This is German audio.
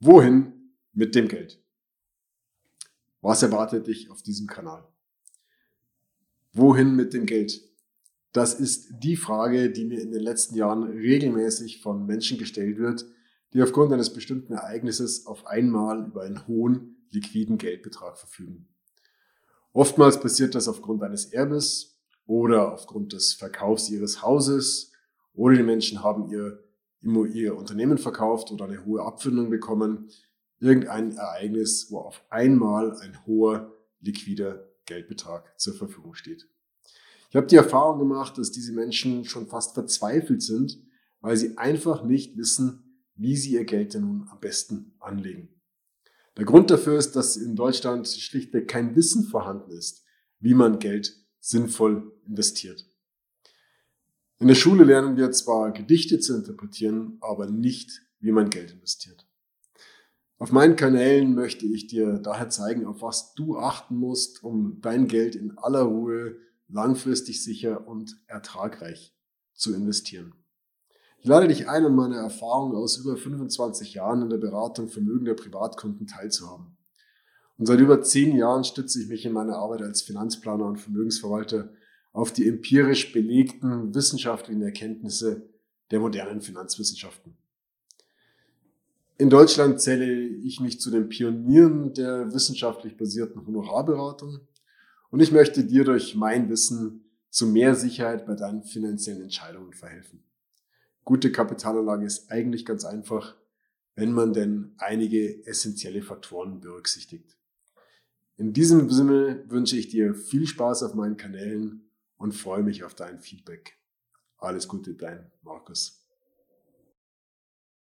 Wohin mit dem Geld? Was erwartet dich auf diesem Kanal? Wohin mit dem Geld? Das ist die Frage, die mir in den letzten Jahren regelmäßig von Menschen gestellt wird, die aufgrund eines bestimmten Ereignisses auf einmal über einen hohen liquiden Geldbetrag verfügen. Oftmals passiert das aufgrund eines Erbes oder aufgrund des Verkaufs ihres Hauses oder die Menschen haben ihr, ihr Unternehmen verkauft oder eine hohe Abfindung bekommen. Irgendein Ereignis, wo auf einmal ein hoher liquider Geldbetrag zur Verfügung steht. Ich habe die Erfahrung gemacht, dass diese Menschen schon fast verzweifelt sind, weil sie einfach nicht wissen, wie sie ihr Geld denn nun am besten anlegen. Der Grund dafür ist, dass in Deutschland schlichtweg kein Wissen vorhanden ist, wie man Geld sinnvoll investiert. In der Schule lernen wir zwar Gedichte zu interpretieren, aber nicht, wie man Geld investiert. Auf meinen Kanälen möchte ich dir daher zeigen, auf was du achten musst, um dein Geld in aller Ruhe langfristig sicher und ertragreich zu investieren. Ich lade dich ein, an meiner Erfahrung aus über 25 Jahren in der Beratung vermögender Privatkunden teilzuhaben. Und seit über zehn Jahren stütze ich mich in meiner Arbeit als Finanzplaner und Vermögensverwalter auf die empirisch belegten wissenschaftlichen Erkenntnisse der modernen Finanzwissenschaften. In Deutschland zähle ich mich zu den Pionieren der wissenschaftlich basierten Honorarberatung und ich möchte dir durch mein Wissen zu mehr Sicherheit bei deinen finanziellen Entscheidungen verhelfen. Gute Kapitalanlage ist eigentlich ganz einfach, wenn man denn einige essentielle Faktoren berücksichtigt. In diesem Sinne wünsche ich dir viel Spaß auf meinen Kanälen und freue mich auf dein Feedback. Alles Gute, dein Markus.